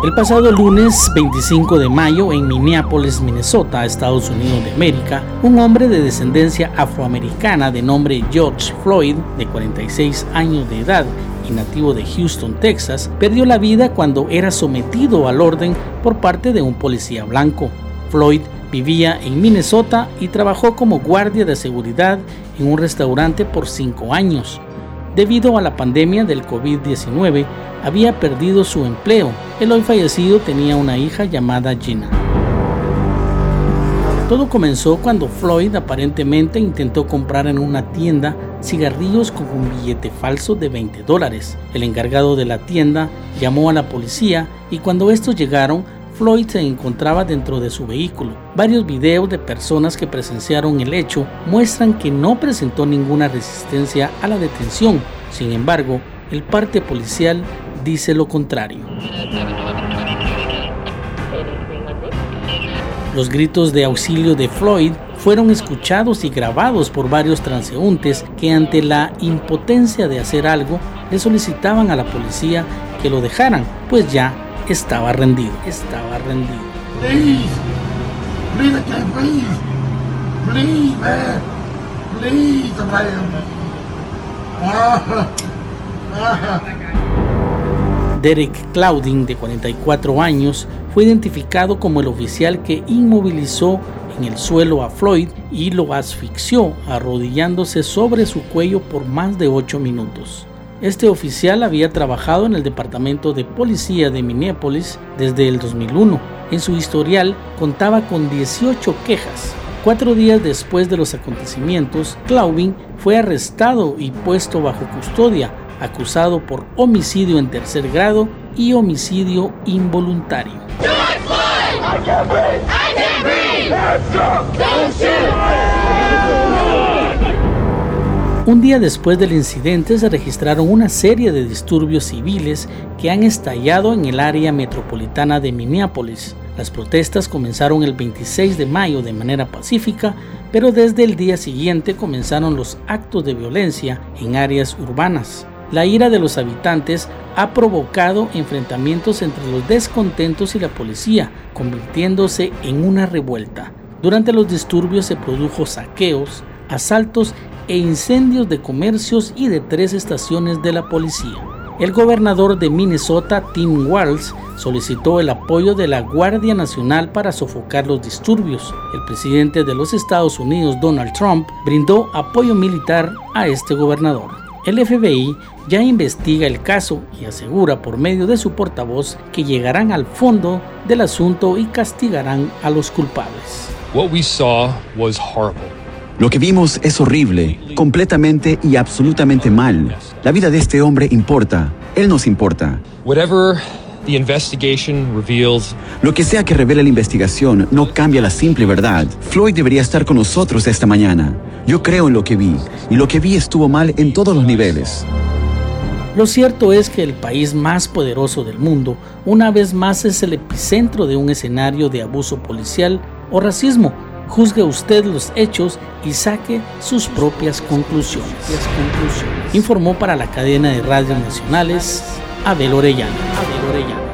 El pasado lunes 25 de mayo en Minneapolis, Minnesota, Estados Unidos de América, un hombre de descendencia afroamericana de nombre George Floyd, de 46 años de edad y nativo de Houston, Texas, perdió la vida cuando era sometido al orden por parte de un policía blanco. Floyd vivía en Minnesota y trabajó como guardia de seguridad en un restaurante por cinco años. Debido a la pandemia del COVID-19, había perdido su empleo. El hoy fallecido tenía una hija llamada Gina. Todo comenzó cuando Floyd aparentemente intentó comprar en una tienda cigarrillos con un billete falso de 20 dólares. El encargado de la tienda llamó a la policía y cuando estos llegaron, Floyd se encontraba dentro de su vehículo. Varios videos de personas que presenciaron el hecho muestran que no presentó ninguna resistencia a la detención. Sin embargo, el parte policial dice lo contrario. Los gritos de auxilio de Floyd fueron escuchados y grabados por varios transeúntes que ante la impotencia de hacer algo le solicitaban a la policía que lo dejaran, pues ya estaba rendido, estaba rendido. Please, please, please, man, please, Derek Claudin, de 44 años, fue identificado como el oficial que inmovilizó en el suelo a Floyd y lo asfixió arrodillándose sobre su cuello por más de 8 minutos. Este oficial había trabajado en el Departamento de Policía de Minneapolis desde el 2001. En su historial contaba con 18 quejas. Cuatro días después de los acontecimientos, Claubin fue arrestado y puesto bajo custodia, acusado por homicidio en tercer grado y homicidio involuntario. Un día después del incidente se registraron una serie de disturbios civiles que han estallado en el área metropolitana de Minneapolis. Las protestas comenzaron el 26 de mayo de manera pacífica, pero desde el día siguiente comenzaron los actos de violencia en áreas urbanas. La ira de los habitantes ha provocado enfrentamientos entre los descontentos y la policía, convirtiéndose en una revuelta. Durante los disturbios se produjo saqueos, asaltos e incendios de comercios y de tres estaciones de la policía. El gobernador de Minnesota, Tim Walz, solicitó el apoyo de la Guardia Nacional para sofocar los disturbios. El presidente de los Estados Unidos, Donald Trump, brindó apoyo militar a este gobernador. El FBI ya investiga el caso y asegura por medio de su portavoz que llegarán al fondo del asunto y castigarán a los culpables. What we saw was horrible. Lo que vimos es horrible, completamente y absolutamente mal. La vida de este hombre importa. Él nos importa. Lo que sea que revele la investigación no cambia la simple verdad. Floyd debería estar con nosotros esta mañana. Yo creo en lo que vi, y lo que vi estuvo mal en todos los niveles. Lo cierto es que el país más poderoso del mundo una vez más es el epicentro de un escenario de abuso policial o racismo juzgue usted los hechos y saque sus propias conclusiones. Informó para la cadena de radios nacionales Abel Orellana. Abel Orellana.